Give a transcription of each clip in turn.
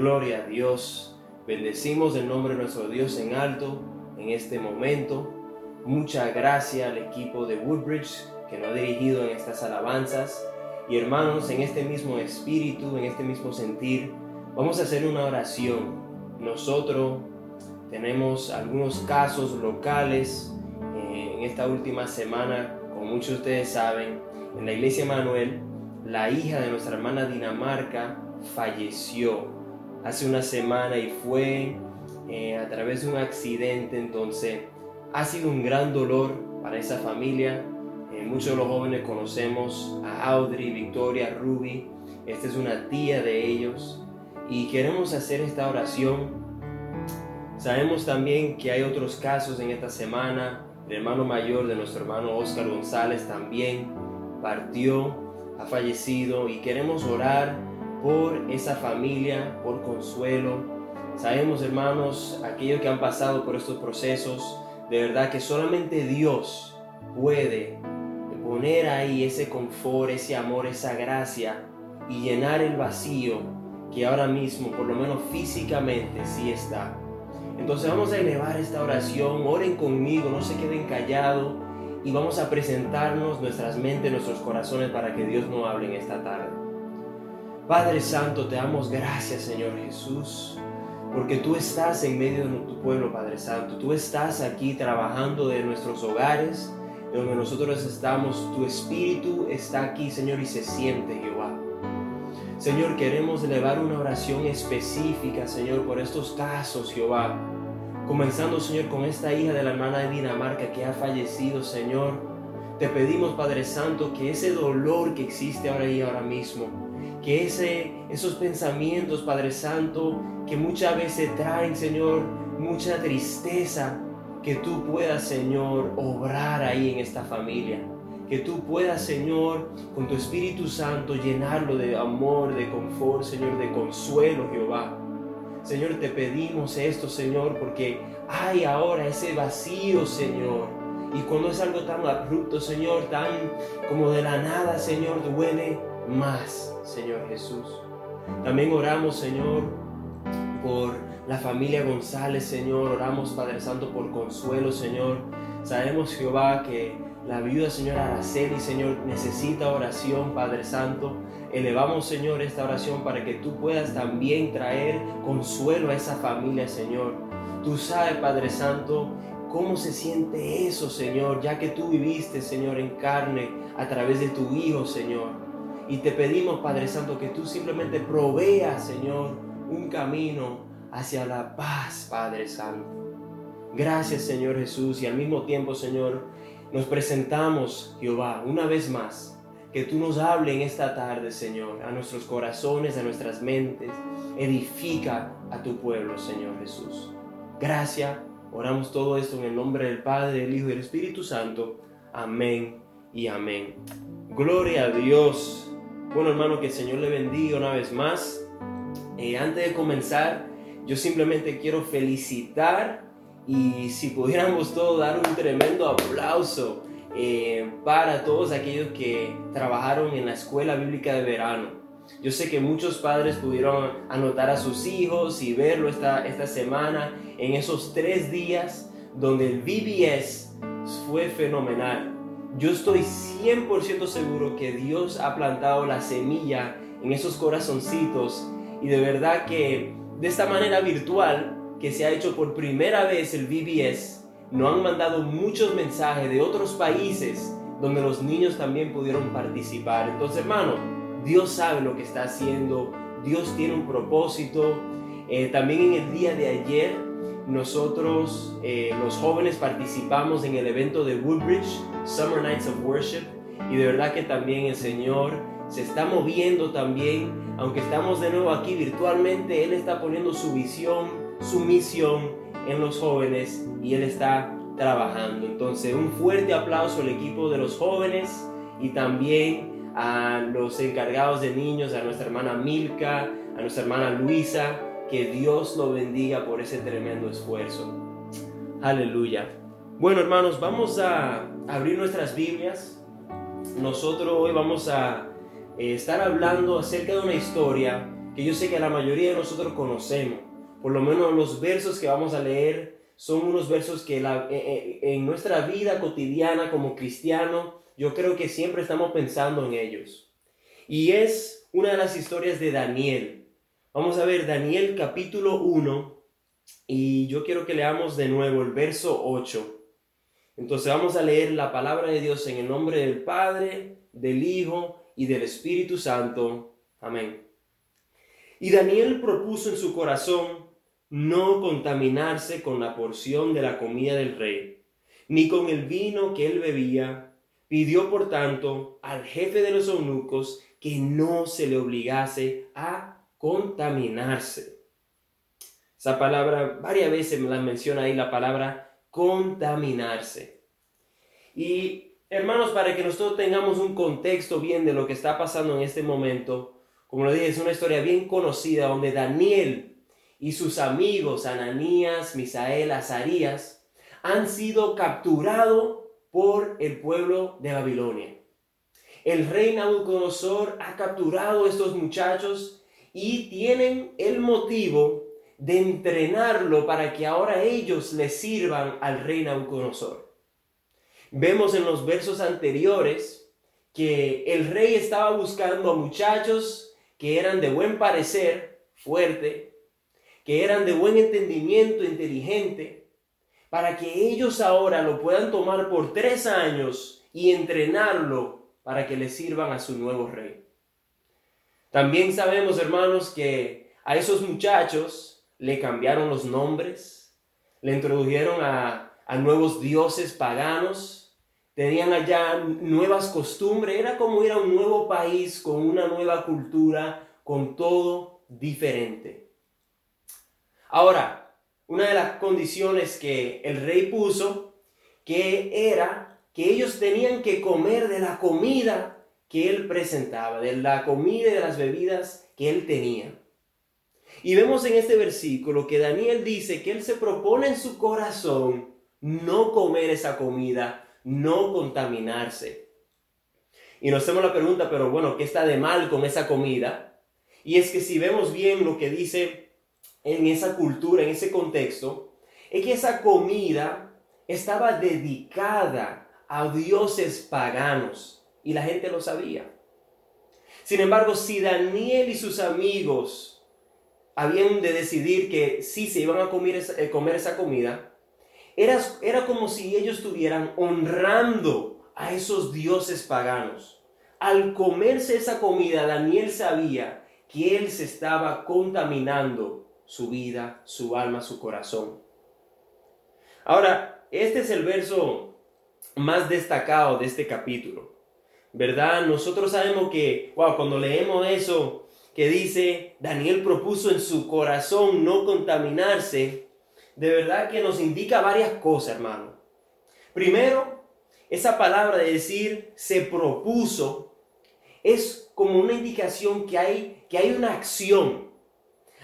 Gloria a Dios. Bendecimos el nombre de nuestro Dios en alto en este momento. Muchas gracias al equipo de Woodbridge que nos ha dirigido en estas alabanzas. Y hermanos, en este mismo espíritu, en este mismo sentir, vamos a hacer una oración. Nosotros tenemos algunos casos locales eh, en esta última semana, como muchos de ustedes saben, en la iglesia Manuel, la hija de nuestra hermana Dinamarca falleció hace una semana y fue eh, a través de un accidente, entonces ha sido un gran dolor para esa familia. Eh, muchos de los jóvenes conocemos a Audrey, Victoria, Ruby. Esta es una tía de ellos y queremos hacer esta oración. Sabemos también que hay otros casos en esta semana. El hermano mayor de nuestro hermano Oscar González también partió, ha fallecido y queremos orar por esa familia, por consuelo. Sabemos, hermanos, aquellos que han pasado por estos procesos, de verdad que solamente Dios puede poner ahí ese confort, ese amor, esa gracia y llenar el vacío que ahora mismo, por lo menos físicamente, sí está. Entonces vamos a elevar esta oración, oren conmigo, no se queden callados y vamos a presentarnos nuestras mentes, nuestros corazones para que Dios nos hable en esta tarde. Padre Santo, te damos gracias, Señor Jesús, porque tú estás en medio de tu pueblo, Padre Santo. Tú estás aquí trabajando de nuestros hogares, de donde nosotros estamos. Tu espíritu está aquí, Señor, y se siente, Jehová. Señor, queremos elevar una oración específica, Señor, por estos casos, Jehová Comenzando, Señor, con esta hija de la hermana de Dinamarca que ha fallecido, Señor. Te pedimos, Padre Santo, que ese dolor que existe ahora y ahora mismo, que ese, esos pensamientos, Padre Santo, que muchas veces traen, Señor, mucha tristeza, que tú puedas, Señor, obrar ahí en esta familia. Que tú puedas, Señor, con tu Espíritu Santo, llenarlo de amor, de confort, Señor, de consuelo, Jehová. Señor, te pedimos esto, Señor, porque hay ahora ese vacío, Señor. Y cuando es algo tan abrupto, Señor, tan como de la nada, Señor, duele más, Señor Jesús. También oramos, Señor, por la familia González, Señor. Oramos, Padre Santo, por consuelo, Señor. Sabemos, Jehová, que la viuda, Señor Araceli, Señor, necesita oración, Padre Santo. Elevamos, Señor, esta oración para que tú puedas también traer consuelo a esa familia, Señor. Tú sabes, Padre Santo, cómo se siente eso, Señor, ya que tú viviste, Señor, en carne a través de tu Hijo, Señor. Y te pedimos, Padre Santo, que tú simplemente proveas, Señor, un camino hacia la paz, Padre Santo. Gracias, Señor Jesús, y al mismo tiempo, Señor, nos presentamos, Jehová, una vez más que tú nos hables en esta tarde, Señor, a nuestros corazones, a nuestras mentes. Edifica a tu pueblo, Señor Jesús. Gracias. Oramos todo esto en el nombre del Padre, del Hijo y del Espíritu Santo. Amén y amén. Gloria a Dios. Bueno, hermano, que el Señor le bendiga una vez más. Eh, antes de comenzar, yo simplemente quiero felicitar y si pudiéramos todos dar un tremendo aplauso eh, para todos aquellos que trabajaron en la escuela bíblica de verano. Yo sé que muchos padres pudieron anotar a sus hijos y verlo esta, esta semana en esos tres días donde el BBS fue fenomenal. Yo estoy 100% seguro que Dios ha plantado la semilla en esos corazoncitos y de verdad que de esta manera virtual que se ha hecho por primera vez el BBS, nos han mandado muchos mensajes de otros países donde los niños también pudieron participar. Entonces, hermano, Dios sabe lo que está haciendo, Dios tiene un propósito. Eh, también en el día de ayer, nosotros, eh, los jóvenes, participamos en el evento de Woodbridge, Summer Nights of Worship, y de verdad que también el Señor se está moviendo también, aunque estamos de nuevo aquí virtualmente, Él está poniendo su visión, su misión en los jóvenes y Él está trabajando. Entonces, un fuerte aplauso al equipo de los jóvenes y también a los encargados de niños, a nuestra hermana Milka, a nuestra hermana Luisa, que Dios lo bendiga por ese tremendo esfuerzo. Aleluya. Bueno, hermanos, vamos a abrir nuestras Biblias. Nosotros hoy vamos a eh, estar hablando acerca de una historia que yo sé que la mayoría de nosotros conocemos. Por lo menos los versos que vamos a leer son unos versos que eh, eh, en nuestra vida cotidiana como cristiano, yo creo que siempre estamos pensando en ellos. Y es una de las historias de Daniel. Vamos a ver Daniel capítulo 1 y yo quiero que leamos de nuevo el verso 8. Entonces vamos a leer la palabra de Dios en el nombre del Padre, del Hijo y del Espíritu Santo. Amén. Y Daniel propuso en su corazón no contaminarse con la porción de la comida del rey, ni con el vino que él bebía. Pidió, por tanto, al jefe de los eunucos que no se le obligase a contaminarse. Esa palabra, varias veces me la menciona ahí la palabra contaminarse. Y hermanos, para que nosotros tengamos un contexto bien de lo que está pasando en este momento, como lo dije, es una historia bien conocida donde Daniel y sus amigos Ananías, Misael, Azarías han sido capturados por el pueblo de Babilonia. El rey Nabucodonosor ha capturado a estos muchachos y tienen el motivo de entrenarlo para que ahora ellos le sirvan al rey Nabucodonosor. Vemos en los versos anteriores que el rey estaba buscando a muchachos que eran de buen parecer, fuerte, que eran de buen entendimiento, inteligente, para que ellos ahora lo puedan tomar por tres años y entrenarlo para que le sirvan a su nuevo rey. También sabemos, hermanos, que a esos muchachos le cambiaron los nombres, le introdujeron a, nuevos dioses paganos, tenían allá nuevas costumbres, era como ir a un nuevo país con una nueva cultura, con todo diferente. Ahora, una de las condiciones que el rey puso, que era que ellos tenían que comer de la comida que él presentaba, de la comida y de las bebidas que él tenía. Y vemos en este versículo que Daniel dice que él se propone en su corazón no comer esa comida, no contaminarse. Y nos hacemos la pregunta, pero bueno, ¿qué está de mal con esa comida? Y es que si vemos bien lo que dice en esa cultura, en ese contexto, es que esa comida estaba dedicada a dioses paganos y la gente lo sabía. Sin embargo, si Daniel y sus amigos habían de decidir que sí se iban a comer esa, eh, comer esa comida, era, era como si ellos estuvieran honrando a esos dioses paganos. Al comerse esa comida, Daniel sabía que él se estaba contaminando su vida, su alma, su corazón. Ahora, este es el verso más destacado de este capítulo. ¿Verdad? Nosotros sabemos que, wow, cuando leemos eso que dice, Daniel propuso en su corazón no contaminarse, de verdad que nos indica varias cosas, hermano. Primero, esa palabra de decir se propuso es como una indicación que hay, que hay una acción.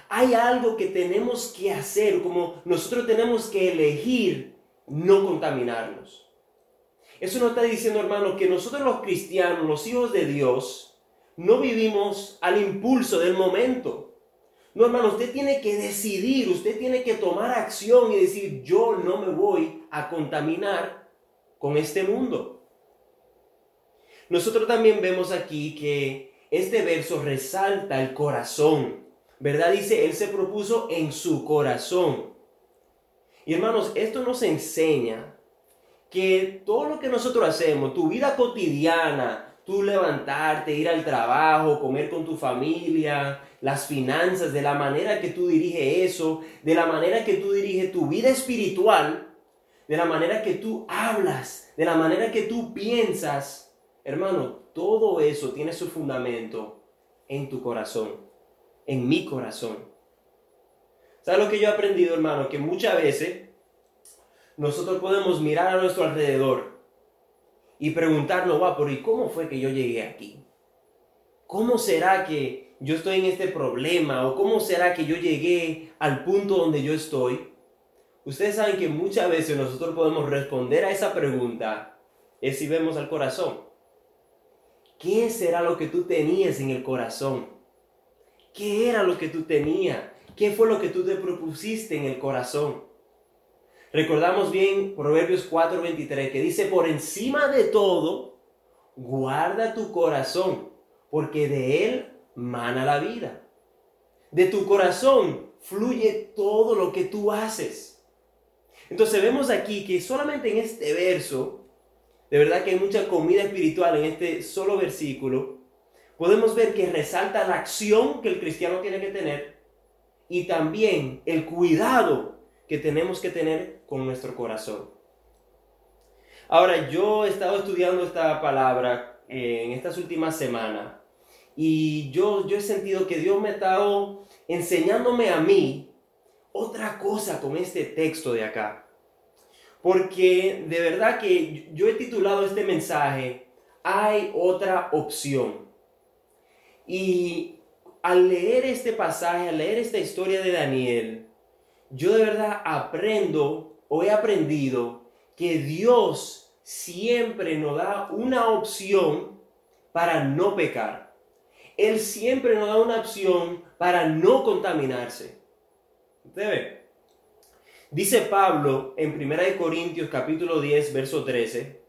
Hay algo que tenemos que hacer, como nosotros tenemos que elegir no contaminarnos. Eso no está diciendo, hermano, que nosotros los cristianos, los hijos de Dios, no vivimos al impulso del momento. No, hermano, usted tiene que decidir, usted tiene que tomar acción y decir, yo no me voy a contaminar con este mundo. Nosotros también vemos aquí que este verso resalta el corazón, ¿verdad? Dice, Él se propuso en su corazón. Y hermanos, esto nos enseña que todo lo que nosotros hacemos, tu vida cotidiana, tú levantarte, ir al trabajo, comer con tu familia, las finanzas, de la manera que tú diriges eso, de la manera que tú diriges tu vida espiritual, de la manera que tú hablas, de la manera que tú piensas, hermano, todo eso tiene su fundamento en tu corazón, en mi corazón. ¿Sabes lo que yo he aprendido, hermano? Que muchas veces nosotros podemos mirar a nuestro alrededor y preguntarnos, va, pero ¿y cómo fue que yo llegué aquí? ¿Cómo será que yo estoy en este problema? ¿O cómo será que yo llegué al punto donde yo estoy? Ustedes saben que muchas veces nosotros podemos responder a esa pregunta es si vemos al corazón. ¿Qué será lo que tú tenías en el corazón? ¿Qué era lo que tú tenías? ¿Qué fue lo que tú te propusiste en el corazón? Recordamos bien Proverbios 4:23 que dice, por encima de todo, guarda tu corazón, porque de él mana la vida. De tu corazón fluye todo lo que tú haces. Entonces vemos aquí que solamente en este verso, de verdad que hay mucha comida espiritual en este solo versículo, podemos ver que resalta la acción que el cristiano tiene que tener y también el cuidado que tenemos que tener con nuestro corazón. Ahora, yo he estado estudiando esta palabra eh, en estas últimas semanas y yo, yo he sentido que Dios me ha estado enseñándome a mí otra cosa con este texto de acá. Porque de verdad que yo he titulado este mensaje, hay otra opción. Y al leer este pasaje, al leer esta historia de Daniel, yo de verdad aprendo o he aprendido que Dios siempre nos da una opción para no pecar. Él siempre nos da una opción para no contaminarse. ¿Usted Dice Pablo en 1 Corintios capítulo 10, verso 13.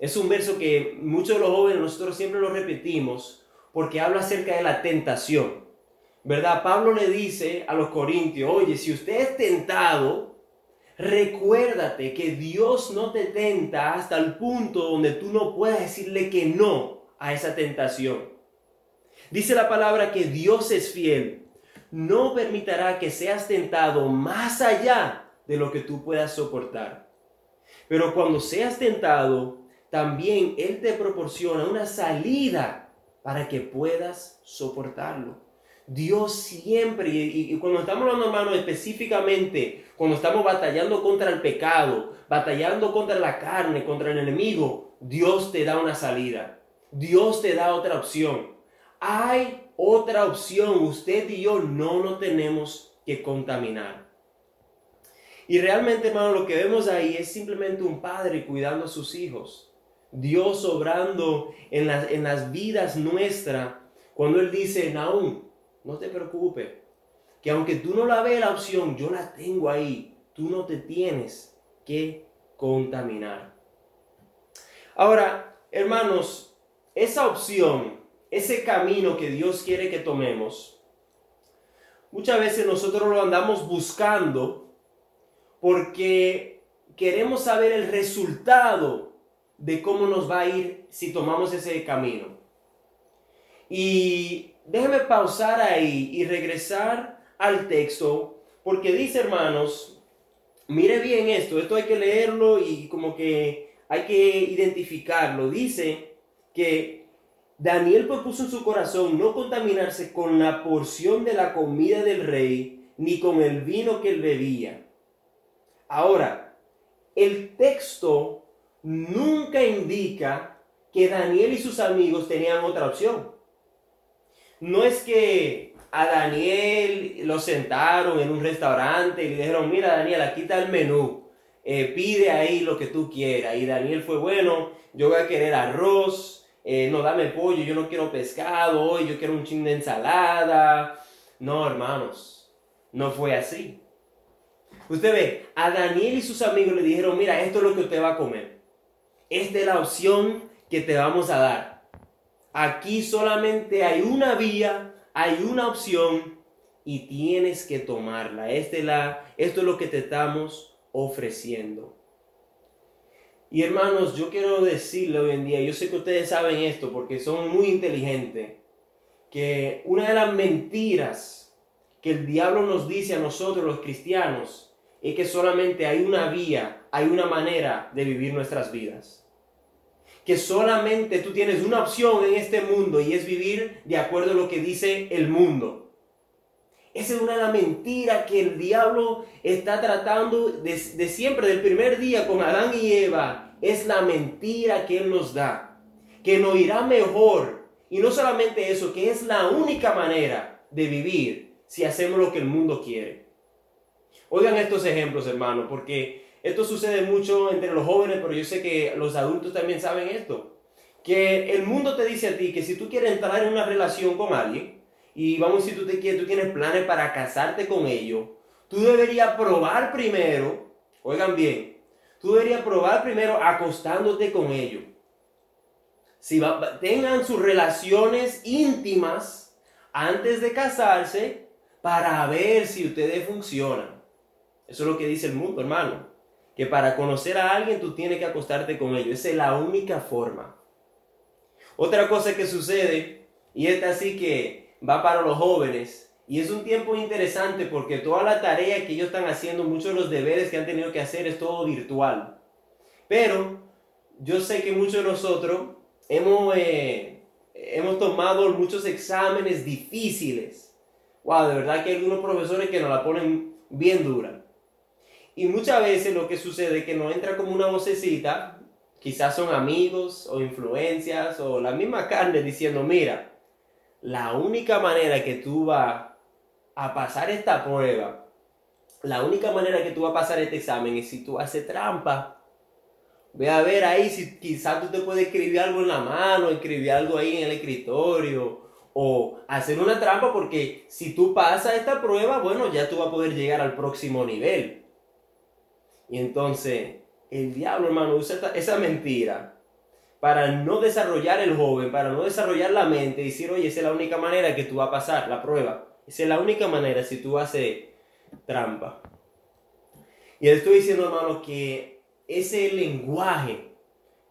Es un verso que muchos de los jóvenes nosotros siempre lo repetimos porque habla acerca de la tentación. ¿Verdad? Pablo le dice a los corintios, oye, si usted es tentado, recuérdate que Dios no te tenta hasta el punto donde tú no puedas decirle que no a esa tentación. Dice la palabra que Dios es fiel. No permitirá que seas tentado más allá de lo que tú puedas soportar. Pero cuando seas tentado, también Él te proporciona una salida para que puedas soportarlo. Dios siempre, y, cuando estamos hablando, hermano, específicamente, cuando estamos batallando contra el pecado, batallando contra la carne, contra el enemigo, Dios te da una salida. Dios te da otra opción. Hay otra opción. Usted y yo no nos tenemos que contaminar. Y realmente, hermano, lo que vemos ahí es simplemente un padre cuidando a sus hijos. Dios obrando en las, en las vidas nuestras. Cuando Él dice, Naúm, no te preocupes. Que aunque tú no la veas la opción, yo la tengo ahí. Tú no te tienes que contaminar. Ahora, hermanos, esa opción ese camino que Dios quiere que tomemos, muchas veces nosotros lo andamos buscando porque queremos saber el resultado de cómo nos va a ir si tomamos ese camino. Y déjeme pausar ahí y regresar al texto, porque dice, hermanos, mire bien esto, esto hay que leerlo y como que hay que identificarlo. Dice que Daniel propuso en su corazón no contaminarse con la porción de la comida del rey, ni con el vino que él bebía. Ahora, el texto nunca indica que Daniel y sus amigos tenían otra opción. No es que a Daniel lo sentaron en un restaurante y le dijeron, mira Daniel, aquí está el menú, eh, pide ahí lo que tú quieras. Y Daniel fue, bueno, yo voy a querer arroz, eh, no dame pollo, yo no quiero pescado, hoy yo quiero un chin de ensalada. No, hermanos, no fue así. Usted ve, a Daniel y sus amigos le dijeron, mira, esto es lo que usted va a comer. Esta es la opción que te vamos a dar. Aquí solamente hay una vía, hay una opción y tienes que tomarla. Este la, esto es lo que te estamos ofreciendo. Y hermanos, yo quiero decirle hoy en día, yo sé que ustedes saben esto porque son muy inteligentes, que una de las mentiras que el diablo nos dice a nosotros los cristianos es que solamente hay una vía, hay una manera de vivir nuestras vidas. Que solamente tú tienes una opción en este mundo y es vivir de acuerdo a lo que dice el mundo. Esa es una de las mentiras que el diablo está tratando de, siempre, del primer día con Adán y Eva, es la mentira que Él nos da, que nos irá mejor. Y no solamente eso, que es la única manera de vivir si hacemos lo que el mundo quiere. Oigan estos ejemplos, hermanos, porque esto sucede mucho entre los jóvenes, pero yo sé que los adultos también saben esto. Que el mundo te dice a ti que si tú quieres entrar en una relación con alguien, y vamos, si tú te quieres, tú tienes planes para casarte con ellos, tú deberías probar primero, oigan bien, tú deberías probar primero acostándote con ellos. Si tengan sus relaciones íntimas antes de casarse para ver si ustedes funcionan. Eso es lo que dice el mundo, hermano. Que para conocer a alguien tú tienes que acostarte con ellos. Esa es la única forma. Otra cosa que sucede, y esta sí que va para los jóvenes, y es un tiempo interesante porque toda la tarea que ellos están haciendo, muchos de los deberes que han tenido que hacer es todo virtual. Pero yo sé que muchos de nosotros hemos, eh, hemos tomado muchos exámenes difíciles. Wow, de verdad que hay algunos profesores que nos la ponen bien dura. Y muchas veces lo que sucede es que nos entra como una vocecita, quizás son amigos o influencias o la misma carne diciendo, mira, la única manera que tú vas a pasar esta prueba, la única manera que tú vas a pasar este examen es si tú haces trampa. Ve a ver ahí si quizás tú te puedes escribir algo en la mano, escribir algo ahí en el escritorio o hacer una trampa porque si tú pasas esta prueba, bueno, ya tú vas a poder llegar al próximo nivel. Y entonces el diablo, hermano, usa esa mentira para no desarrollar el joven, para no desarrollar la mente y decir, oye, esa es la única manera que tú vas a pasar la prueba. Esa es la única manera si tú haces trampa. Y estoy diciendo, hermano, que ese lenguaje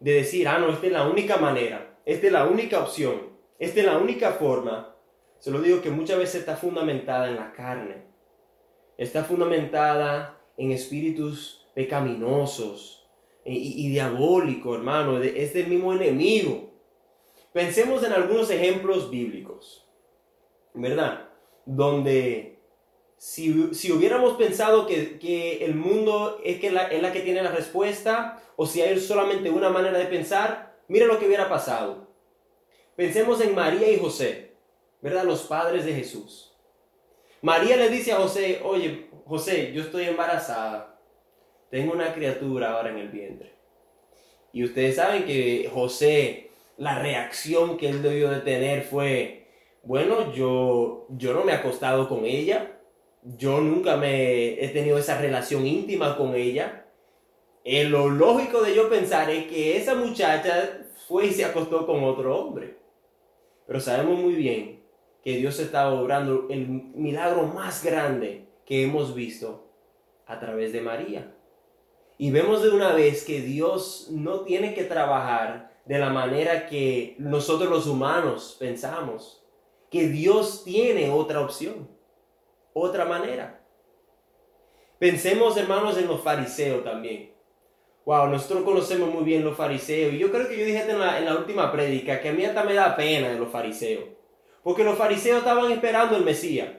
de decir, ah, no, esta es la única manera, esta es la única opción, esta es la única forma, se lo digo que muchas veces está fundamentada en la carne, está fundamentada en espíritus pecaminosos y, diabólicos, hermano, es del mismo enemigo. Pensemos en algunos ejemplos bíblicos, ¿verdad? donde si, hubiéramos pensado que, el mundo es, que la, es la que tiene la respuesta, o si hay solamente una manera de pensar, mira lo que hubiera pasado. Pensemos en María y José, ¿verdad? Los padres de Jesús. María le dice a José, oye, José, yo estoy embarazada, tengo una criatura ahora en el vientre. Y ustedes saben que José, la reacción que él debió de tener fue, bueno, yo, yo no me he acostado con ella, yo nunca me he tenido esa relación íntima con ella. Eh, lo lógico de yo pensar es que esa muchacha fue y se acostó con otro hombre. Pero sabemos muy bien que Dios está obrando el milagro más grande que hemos visto a través de María. Y vemos de una vez que Dios no tiene que trabajar de la manera que nosotros los humanos pensamos que Dios tiene otra opción, otra manera. Pensemos, hermanos, en los fariseos también. Wow, nosotros conocemos muy bien los fariseos. Y yo creo que yo dije en la, en la última prédica que a mí hasta me da pena de los fariseos. Porque los fariseos estaban esperando el Mesías.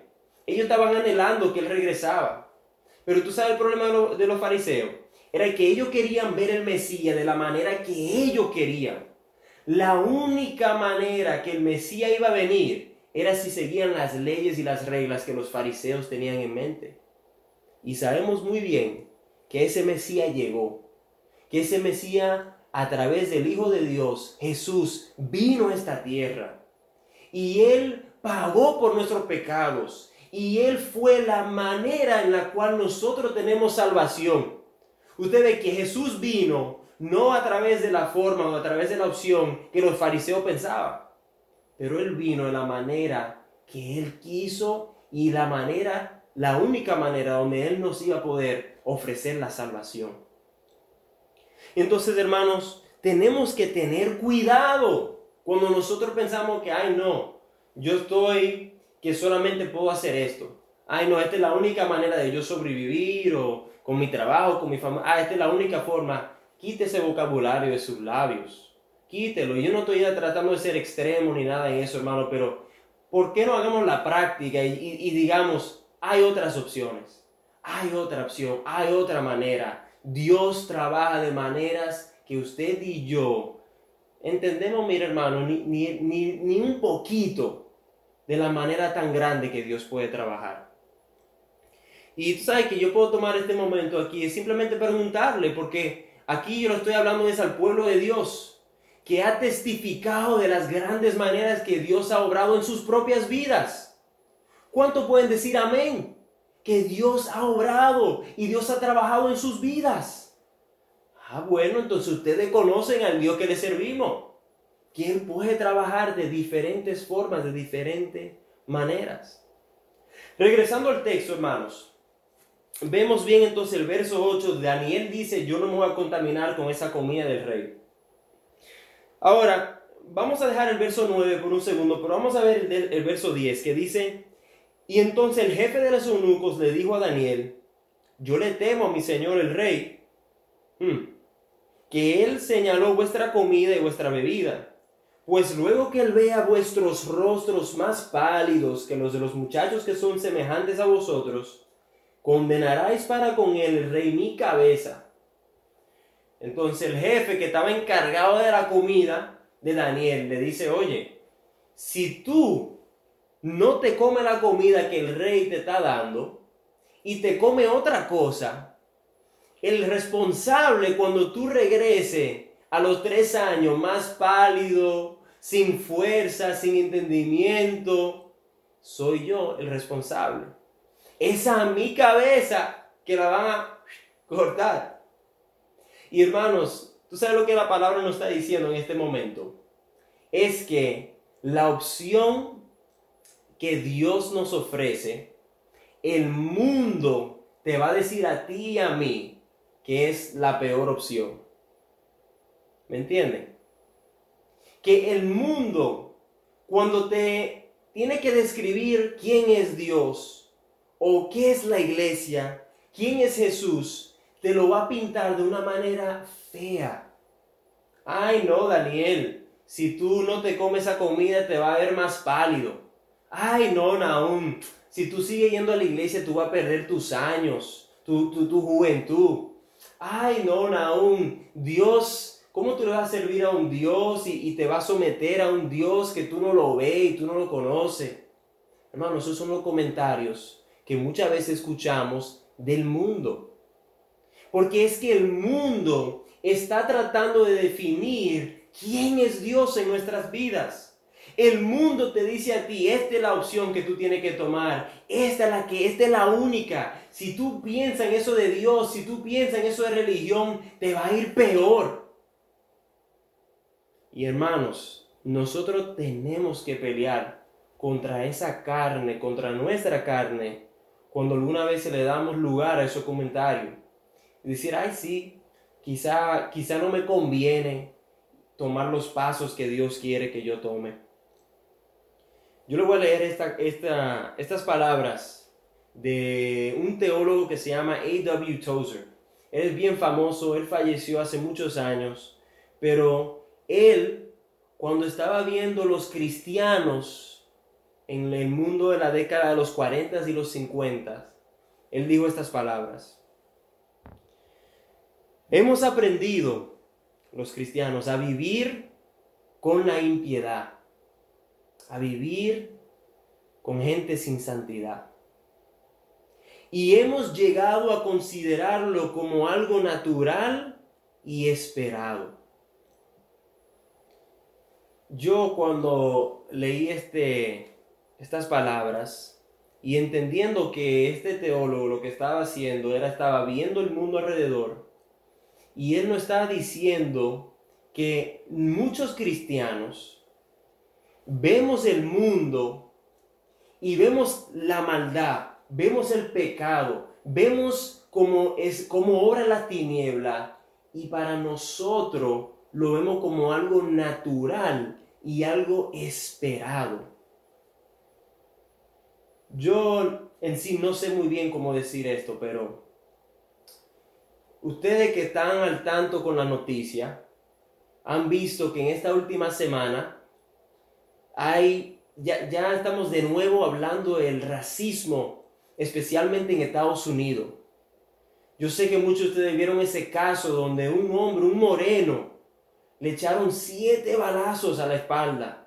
Ellos estaban anhelando que Él regresaba. Pero tú sabes el problema de, de los fariseos. Era que ellos querían ver el Mesías de la manera que ellos querían. La única manera que el Mesías iba a venir era si seguían las leyes y las reglas que los fariseos tenían en mente. Y sabemos muy bien que ese Mesías llegó, que ese Mesías a través del Hijo de Dios, Jesús, vino a esta tierra. Y Él pagó por nuestros pecados. Y Él fue la manera en la cual nosotros tenemos salvación. Usted ve que Jesús vino no a través de la forma o a través de la opción que los fariseos pensaban pero Él vino de la manera que Él quiso y la manera, la única manera donde Él nos iba a poder ofrecer la salvación. Entonces, hermanos, tenemos que tener cuidado cuando nosotros pensamos que, ay, no, yo estoy, que solamente puedo hacer esto. Ay, no, esta es la única manera de yo sobrevivir o con mi trabajo, con mi familia. Ah, esta es la única forma. Quite ese vocabulario de sus labios quítelo. Yo no estoy tratando de ser extremo ni nada en eso, hermano, pero ¿por qué no hagamos la práctica y, digamos, hay otras opciones? Hay otra opción, hay otra manera. Dios trabaja de maneras que usted y yo entendemos, mi hermano, ni, ni, ni, ni un poquito de la manera tan grande que Dios puede trabajar. Y tú que yo puedo tomar este momento aquí es simplemente preguntarle, porque aquí yo lo estoy hablando es al pueblo de Dios que ha testificado de las grandes maneras que Dios ha obrado en sus propias vidas. ¿Cuánto pueden decir amén? Que Dios ha obrado y Dios ha trabajado en sus vidas. Ah, bueno, entonces ustedes conocen al Dios que le servimos. ¿Quién puede trabajar de diferentes formas, de diferentes maneras. Regresando al texto, hermanos. Vemos bien entonces el verso 8. Daniel dice, yo no me voy a contaminar con esa comida del rey. Ahora, vamos a dejar el verso 9 por un segundo, pero vamos a ver el, verso 10 que dice, y entonces el jefe de los eunucos le dijo a Daniel, yo le temo a mi señor el rey, hmm, que él señaló vuestra comida y vuestra bebida. Pues luego que él vea vuestros rostros más pálidos que los de los muchachos que son semejantes a vosotros, condenaráis para con el rey mi cabeza. Entonces el jefe que estaba encargado de la comida de Daniel le dice, oye, si tú no te comes la comida que el rey te está dando y te come otra cosa, el responsable cuando tú regreses a los tres años más pálido, sin fuerza, sin entendimiento, soy yo el responsable. Es a mi cabeza que la van a cortar. Y hermanos, tú sabes lo que la palabra nos está diciendo en este momento. Es que la opción que Dios nos ofrece, el mundo te va a decir a ti y a mí que es la peor opción. ¿Me entienden? Que el mundo, cuando te tiene que describir quién es Dios o qué es la iglesia, quién es Jesús, te lo va a pintar de una manera fea. Ay, no, Daniel, si tú no te comes esa comida te va a ver más pálido. Ay, no, Naum, si tú sigues yendo a la iglesia tú vas a perder tus años, tu, tu, tu juventud. Ay, no, Naum, Dios ¿Cómo tú le vas a servir a un Dios y, te vas a someter a un Dios que tú no lo ves y tú no lo conoces? Hermano, esos son los comentarios que muchas veces escuchamos del mundo. Porque es que el mundo está tratando de definir quién es Dios en nuestras vidas. El mundo te dice a ti, esta es la opción que tú tienes que tomar, esta es la que, esta es la única. Si tú piensas en eso de Dios, si tú piensas en eso de religión, te va a ir peor. Y hermanos, nosotros tenemos que pelear contra esa carne, contra nuestra carne, cuando alguna vez le damos lugar a esos comentarios. Y decir, ay, sí, quizá, quizá no me conviene tomar los pasos que Dios quiere que yo tome. Yo le voy a leer esta, esta, estas palabras de un teólogo que se llama A.W. Tozer. Él es bien famoso, él falleció hace muchos años, pero él, cuando estaba viendo los cristianos en el mundo de la década de los 40 y los 50, él dijo estas palabras. Hemos aprendido, los cristianos, a vivir con la impiedad, a vivir con gente sin santidad. Y hemos llegado a considerarlo como algo natural y esperado yo cuando leí este, estas palabras y entendiendo que este teólogo lo que estaba haciendo era estaba viendo el mundo alrededor y él no estaba diciendo que muchos cristianos vemos el mundo y vemos la maldad, vemos el pecado, vemos cómo es cómo obra la tiniebla y para nosotros lo vemos como algo natural y algo esperado. Yo en sí no sé muy bien cómo decir esto, pero ustedes que están al tanto con la noticia, han visto que en esta última semana hay, ya, ya estamos de nuevo hablando del racismo, especialmente en Estados Unidos. Yo sé que muchos de ustedes vieron ese caso donde un hombre, un moreno, le echaron siete balazos a la espalda.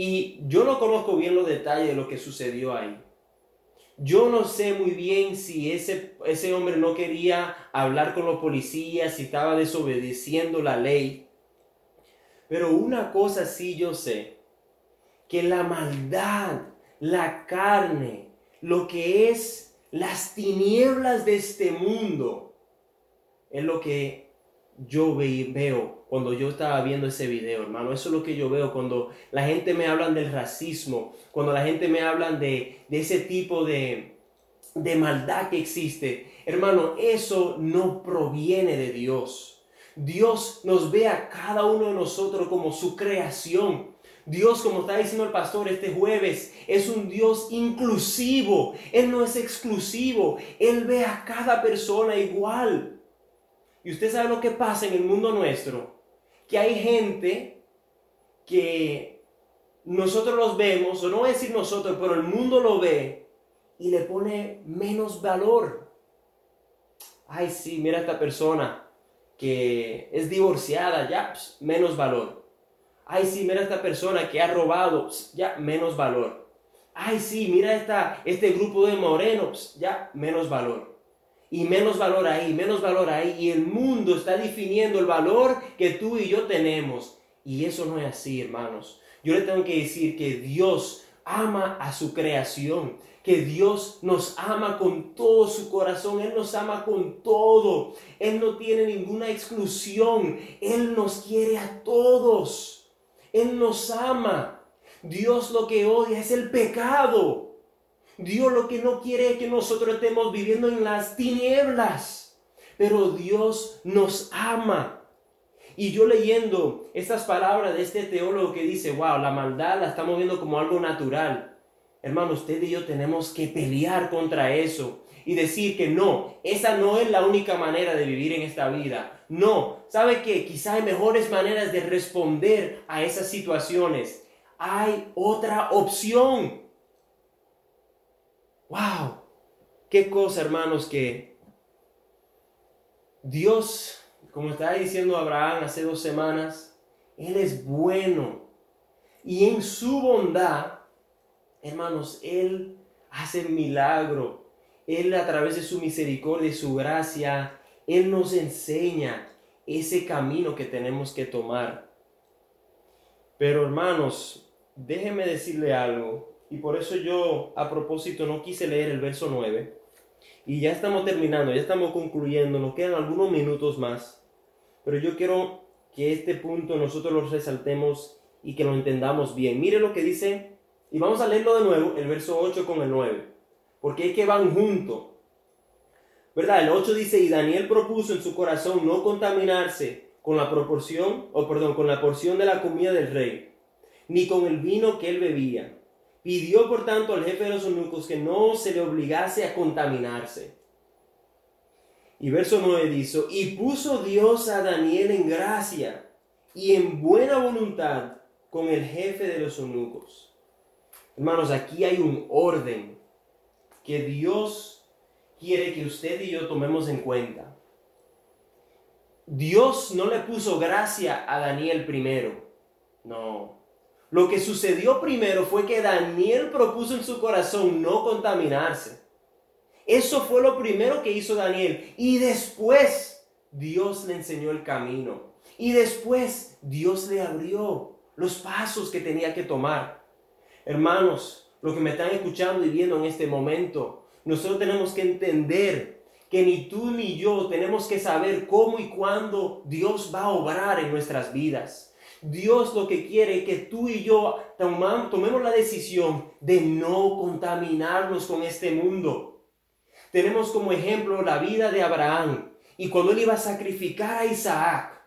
Y yo no conozco bien los detalles de lo que sucedió ahí. Yo no sé muy bien si ese, ese hombre no quería hablar con los policías, si estaba desobedeciendo la ley. Pero una cosa sí yo sé, que la maldad la carne, lo que es las tinieblas de este mundo, es lo que yo veo cuando yo estaba viendo ese video, hermano. Eso es lo que yo veo cuando la gente me habla del racismo, cuando la gente me habla de, ese tipo de, de maldad que existe. Hermano, eso no proviene de Dios. Dios nos ve a cada uno de nosotros como su creación. Dios, como está diciendo el pastor este jueves, es un Dios inclusivo. Él no es exclusivo. Él ve a cada persona igual. Y usted sabe lo que pasa en el mundo nuestro. Que hay gente que nosotros los vemos, o no voy a decir nosotros, pero el mundo lo ve y le pone menos valor. Ay, sí, mira esta persona que es divorciada, ya, pues, menos valor Ay, sí, mira esta persona que ha robado, ya menos valor. Ay, sí, mira esta, este grupo de morenos, ya menos valor. Y menos valor ahí, menos valor ahí. Y el mundo está definiendo el valor que tú y yo tenemos. Y eso no es así, hermanos. Yo le tengo que decir que Dios ama a su creación, que Dios nos ama con todo su corazón, Él nos ama con todo, Él no tiene ninguna exclusión, Él nos quiere a todos. Él nos ama. Dios lo que odia es el pecado. Dios lo que no quiere es que nosotros estemos viviendo en las tinieblas. Pero Dios nos ama. Y yo leyendo estas palabras de este teólogo que dice, wow, la maldad la estamos viendo como algo natural. Hermano, usted y yo tenemos que pelear contra eso y decir que no, esa no es la única manera de vivir en esta vida. No, ¿sabe qué? Quizá hay mejores maneras de responder a esas situaciones. Hay otra opción. ¡Wow! Qué cosa, hermanos, que Dios, como estaba diciendo Abraham hace dos semanas, Él es bueno. Y en su bondad, hermanos, Él hace milagro él a través de su misericordia y su gracia, Él nos enseña ese camino que tenemos que tomar. Pero hermanos, déjenme decirle algo, y por eso yo a propósito no quise leer el verso 9, y ya estamos terminando, ya estamos concluyendo, nos quedan algunos minutos más, pero yo quiero que este punto nosotros lo resaltemos y que lo entendamos bien. Mire lo que dice, y vamos a leerlo de nuevo, el verso 8 con el 9 porque es que van juntos. ¿Verdad? El 8 dice, y Daniel propuso en su corazón no contaminarse con la proporción, o perdón, con la porción de la comida del rey, ni con el vino que él bebía. Pidió por tanto al jefe de los eunucos que no se le obligase a contaminarse. Y verso 9 dice, y puso Dios a Daniel en gracia y en buena voluntad con el jefe de los eunucos. Hermanos, aquí hay un orden que Dios quiere que usted y yo tomemos en cuenta. Dios no le puso gracia a Daniel primero. No. Lo que sucedió primero fue que Daniel propuso en su corazón no contaminarse. Eso fue lo primero que hizo Daniel. Y después Dios le enseñó el camino. Y después Dios le abrió los pasos que tenía que tomar. Hermanos, los que me están escuchando y viendo en este momento, nosotros tenemos que entender que ni tú ni yo tenemos que saber cómo y cuándo Dios va a obrar en nuestras vidas. Dios lo que quiere es que tú y yo tomemos la decisión de no contaminarnos con este mundo. Tenemos como ejemplo la vida de Abraham y cuando él iba a sacrificar a Isaac.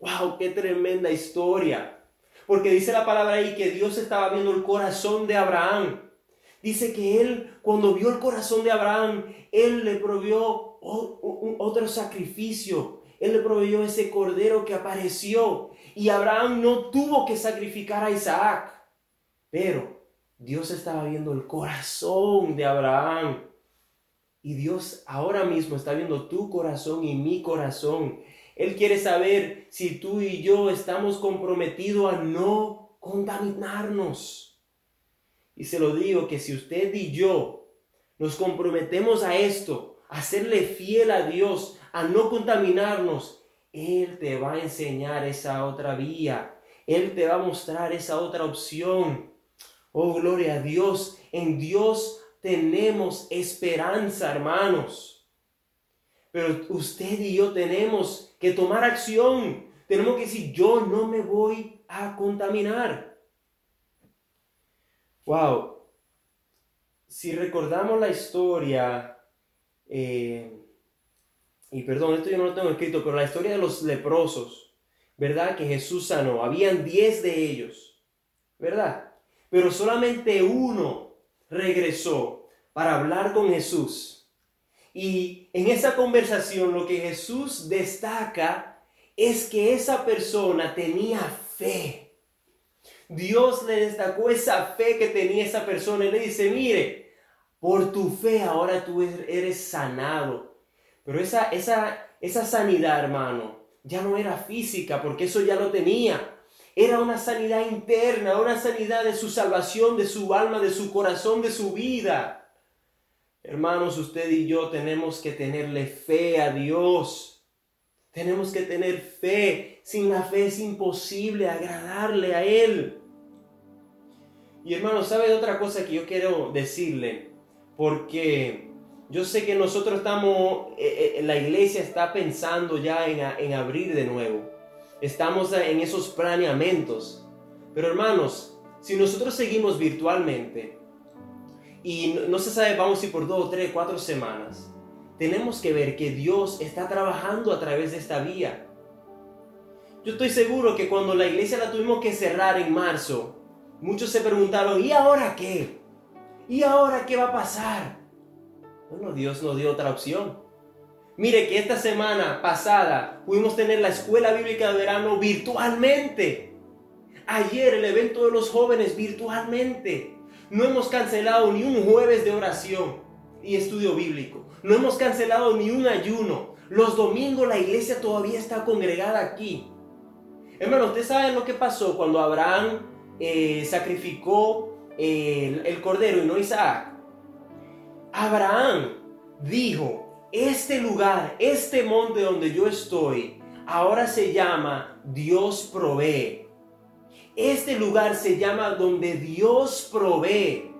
¡Wow! ¡Qué tremenda historia! Porque dice la palabra ahí que Dios estaba viendo el corazón de Abraham. Dice que él, cuando vio el corazón de Abraham, él le proveyó otro sacrificio. Él le proveyó ese cordero que apareció. Y Abraham no tuvo que sacrificar a Isaac. Pero Dios estaba viendo el corazón de Abraham. Y Dios ahora mismo está viendo tu corazón y mi corazón. Él quiere saber si tú y yo estamos comprometidos a no contaminarnos. Y se lo digo que si usted y yo nos comprometemos a esto, a serle fiel a Dios, a no contaminarnos, Él te va a enseñar esa otra vía. Él te va a mostrar esa otra opción. Oh, gloria a Dios. En Dios tenemos esperanza, hermanos. Pero usted y yo tenemos que tomar acción. Tenemos que decir, yo no me voy a contaminar. Wow. Si recordamos la historia, eh, y perdón, esto yo no lo tengo escrito, pero la historia de los leprosos, ¿verdad? Que Jesús sanó. Habían diez de ellos, ¿verdad? Pero solamente uno regresó para hablar con Jesús. Y en esa conversación lo que Jesús destaca es que esa persona tenía fe. Dios le destacó esa fe que tenía esa persona y le dice, mire, por tu fe ahora tú er-, eres sanado. Pero esa, esa, esa sanidad, hermano, ya no era física porque eso ya lo tenía. Era una sanidad interna, una sanidad de su salvación, de su alma, de su corazón, de su vida. Hermanos, usted y yo tenemos que tenerle fe a Dios. Tenemos que tener fe. Sin la fe es imposible agradarle a Él. Y hermanos, ¿sabe otra cosa que yo quiero decirle? Porque yo sé que nosotros estamos, eh, eh, la iglesia está pensando ya en, en abrir de nuevo. Estamos en esos planeamientos. Pero hermanos, si nosotros seguimos virtualmente y no, se sabe, vamos ir por dos, tres, cuatro semanas, tenemos que ver que Dios está trabajando a través de esta vía. Yo estoy seguro que cuando la iglesia la tuvimos que cerrar en marzo, muchos se preguntaron, ¿y ahora qué? ¿Y ahora qué va a pasar? Bueno, Dios nos dio otra opción. Mire que esta semana pasada pudimos tener la escuela bíblica de verano virtualmente. Ayer el evento de los jóvenes virtualmente. No hemos cancelado ni un jueves de oración y estudio bíblico. No hemos cancelado ni un ayuno. Los domingos la iglesia todavía está congregada aquí. Hermano, ¿usted sabe lo que pasó cuando Abraham eh, sacrificó el, el cordero y no Isaac? Abraham dijo, este lugar, este monte donde yo estoy, ahora se llama Dios provee. Este lugar se llama donde Dios provee.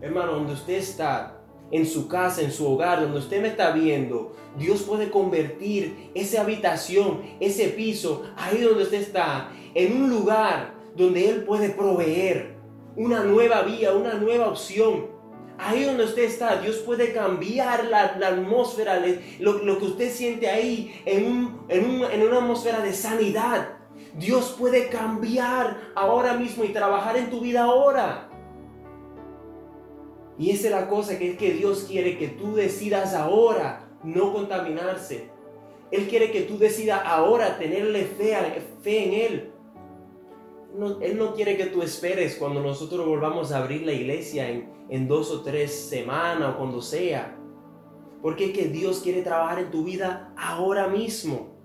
Hermano, donde usted está, en su casa, en su hogar, donde usted me está viendo, Dios puede convertir esa habitación, ese piso, ahí donde usted está, en un lugar donde Él puede proveer una nueva vía, una nueva opción Ahí donde usted está, Dios puede cambiar la, atmósfera, lo, que usted siente ahí en, en una atmósfera de sanidad. Dios puede cambiar ahora mismo y trabajar en tu vida ahora. Y esa es la cosa que es que Dios quiere que tú decidas ahora no contaminarse. Él quiere que tú decidas ahora tenerle fe, fe en Él él no quiere que tú esperes cuando nosotros volvamos a abrir la iglesia en, en dos o tres semanas o cuando sea. Porque es que Dios quiere trabajar en tu vida ahora mismo.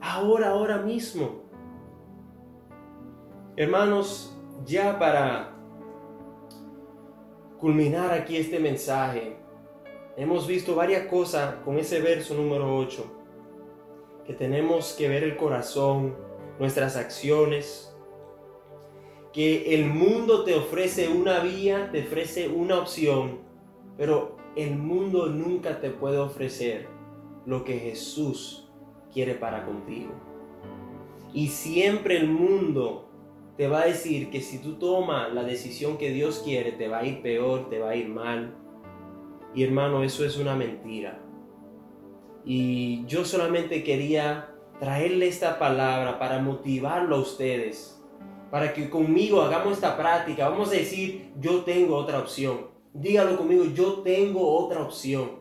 Ahora, ahora mismo. Hermanos, ya para culminar aquí este mensaje, hemos visto varias cosas con ese verso número 8. Que tenemos que ver el corazón, nuestras acciones, que el mundo te ofrece una vía, te ofrece una opción, pero el mundo nunca te puede ofrecer lo que Jesús quiere para contigo. Y siempre el mundo te va a decir que si tú tomas la decisión que Dios quiere, te va a ir peor, te va a ir mal. Y hermano, eso es una mentira. Y yo solamente quería traerle esta palabra para motivarlo a ustedes para que conmigo hagamos esta práctica. Vamos a decir, yo tengo otra opción. Dígalo conmigo, yo tengo otra opción.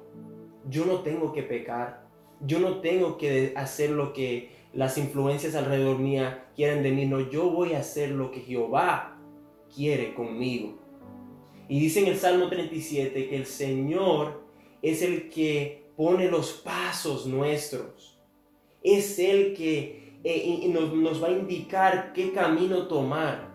Yo no tengo que pecar. Yo no tengo que hacer lo que las influencias alrededor mía quieren de mí. No, yo voy a hacer lo que Jehová quiere conmigo. Y dice en el Salmo 37 que el Señor es el que pone los pasos nuestros. Es el que eh, y nos, nos va a indicar qué camino tomar.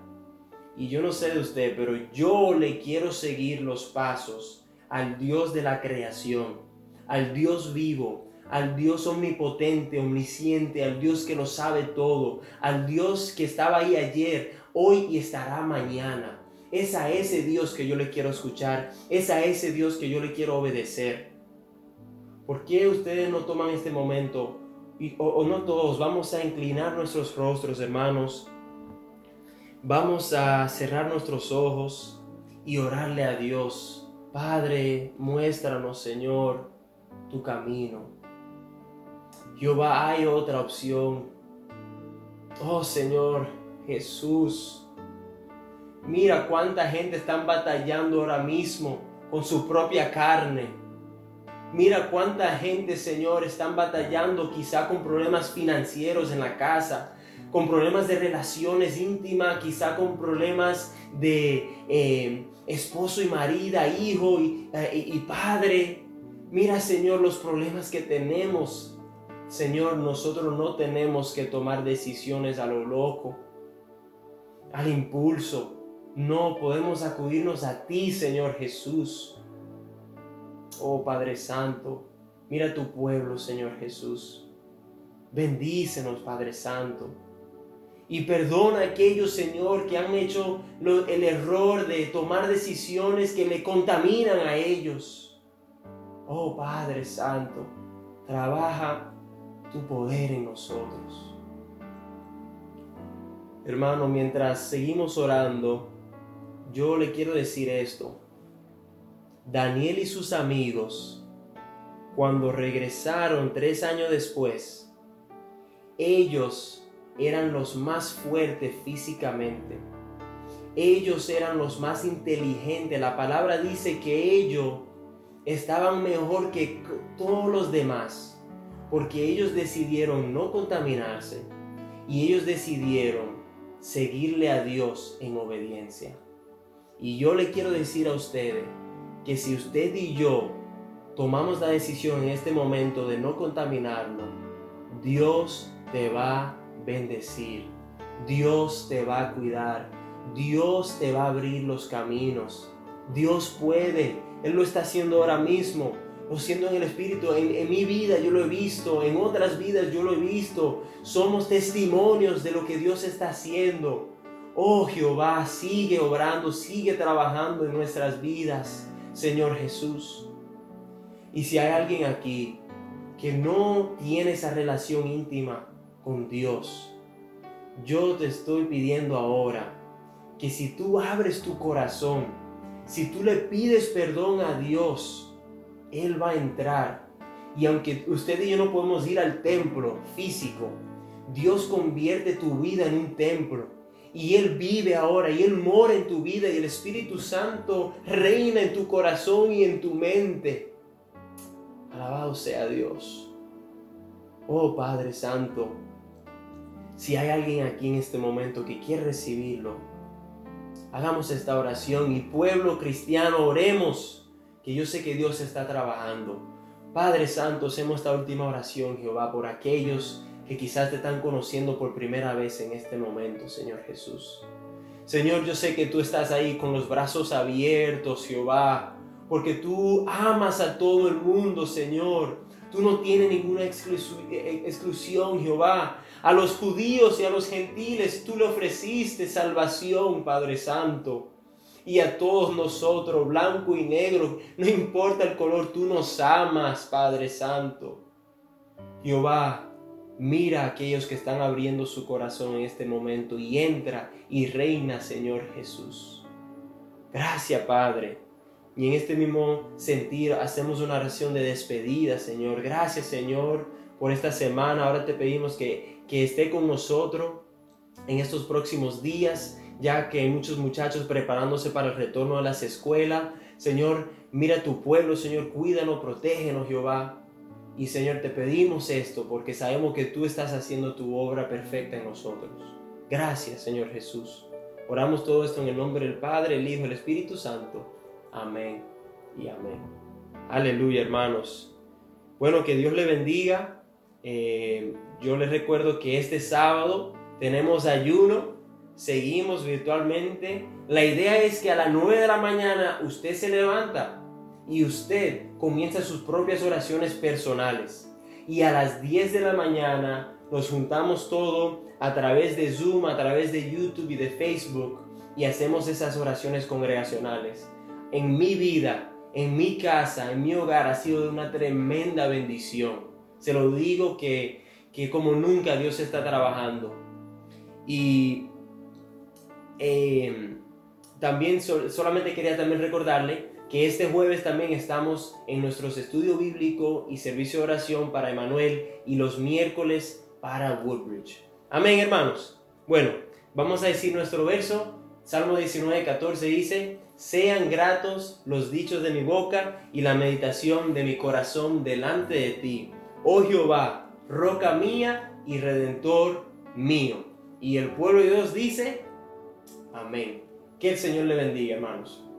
Y yo no sé de usted, pero yo le quiero seguir los pasos al Dios de la creación, al Dios vivo, al Dios omnipotente, omnisciente, al Dios que lo sabe todo, al Dios que estaba ahí ayer, hoy y estará mañana. es a ese Dios que yo le quiero escuchar, es a ese Dios que yo le quiero obedecer. ¿Por qué ustedes no toman este momento? O, no todos, vamos a inclinar nuestros rostros, hermanos. Vamos a cerrar nuestros ojos y orarle a Dios. Padre, muéstranos, Señor, tu camino. Jehová, hay otra opción. Oh Señor Jesús, mira cuánta gente están batallando ahora mismo con su propia carne. Mira cuánta gente, Señor, están batallando quizá con problemas financieros en la casa, con problemas de relaciones íntimas, quizá con problemas de eh, esposo y marida, hijo eh, y padre. Mira, Señor, los problemas que tenemos Señor, nosotros no tenemos que tomar decisiones a lo loco, al impulso. No podemos acudirnos a ti, Señor Jesús. Oh Padre Santo, mira tu pueblo, Señor Jesús. Bendícenos, Padre Santo. Y perdona a aquellos, Señor, que han hecho el error de tomar decisiones que le contaminan a ellos. Oh Padre Santo, trabaja tu poder en nosotros. Hermano, mientras seguimos orando, yo le quiero decir esto. Daniel y sus amigos, cuando regresaron tres años después, ellos eran los más fuertes físicamente. Ellos eran los más inteligentes. La palabra dice que ellos estaban mejor que todos los demás porque ellos decidieron no contaminarse y ellos decidieron seguirle a Dios en obediencia. Y yo le quiero decir a ustedes que si usted y yo tomamos la decisión en este momento de no contaminarnos, Dios te va a bendecir, Dios te va a cuidar, Dios te va a abrir los caminos, Dios puede, Él lo está haciendo ahora mismo lo siento en el Espíritu, en, mi vida yo lo he visto, en otras vidas yo lo he visto. Somos testimonios de lo que Dios está haciendo. Oh Jehová, sigue obrando, sigue trabajando en nuestras vidas, Señor Jesús. Y si hay alguien aquí que no tiene esa relación íntima con Dios, yo te estoy pidiendo ahora que si tú abres tu corazón, si tú le pides perdón a Dios, él va a entrar. Y aunque usted y yo no podemos ir al templo físico, Dios convierte tu vida en un templo. Y Él vive ahora y Él mora en tu vida y el Espíritu Santo reina en tu corazón y en tu mente. Alabado sea Dios. Oh Padre Santo, si hay alguien aquí en este momento que quiere recibirlo, hagamos esta oración y pueblo cristiano, oremos que yo sé que Dios está trabajando. Padre Santo, hacemos esta última oración, Jehová, por aquellos que quizás te están conociendo por primera vez en este momento, Señor Jesús. Señor, yo sé que tú estás ahí con los brazos abiertos, Jehová, porque tú amas a todo el mundo, Señor. Tú no tienes ninguna exclusión, Jehová. A los judíos y a los gentiles tú le ofreciste salvación, Padre Santo y a todos nosotros, blanco y negro, no importa el color, tú nos amas, Padre Santo. Jehová, mira a aquellos que están abriendo su corazón en este momento y entra y reina, Señor Jesús. Gracias, Padre. Y en este mismo sentir hacemos una oración de despedida, Señor. Gracias, Señor, por esta semana. Ahora te pedimos que, que esté con nosotros en estos próximos días ya que hay muchos muchachos preparándose para el retorno a las escuelas. Señor, mira tu pueblo, Señor, cuídanos, protégenos, Jehová. Y Señor, te pedimos esto porque sabemos que tú estás haciendo tu obra perfecta en nosotros. Gracias, Señor Jesús. Oramos todo esto en el nombre del Padre, el Hijo y el Espíritu Santo. Amén y amén. Aleluya, hermanos. Bueno, que Dios le bendiga. Eh, yo les recuerdo que este sábado tenemos ayuno seguimos virtualmente. La idea es que a las 9 de la mañana usted se levanta y usted comienza sus propias oraciones personales. Y a las 10 de la mañana nos juntamos todo a través de Zoom, a través de YouTube y de Facebook y hacemos esas oraciones congregacionales. En mi vida, en mi casa, en mi hogar ha sido una tremenda bendición. Se lo digo que, que como nunca Dios está trabajando. Y eh, también solamente quería también recordarle que este jueves también estamos en nuestros estudio bíblico y servicio de oración para Emanuel y los miércoles para Woodbridge. Amén, hermanos. Bueno, vamos a decir nuestro verso. Salmo 19, 14 dice, sean gratos los dichos de mi boca y la meditación de mi corazón delante de ti, oh Jehová, roca mía y redentor mío. Y el pueblo de Dios dice, amén. Que el Señor le bendiga, hermanos.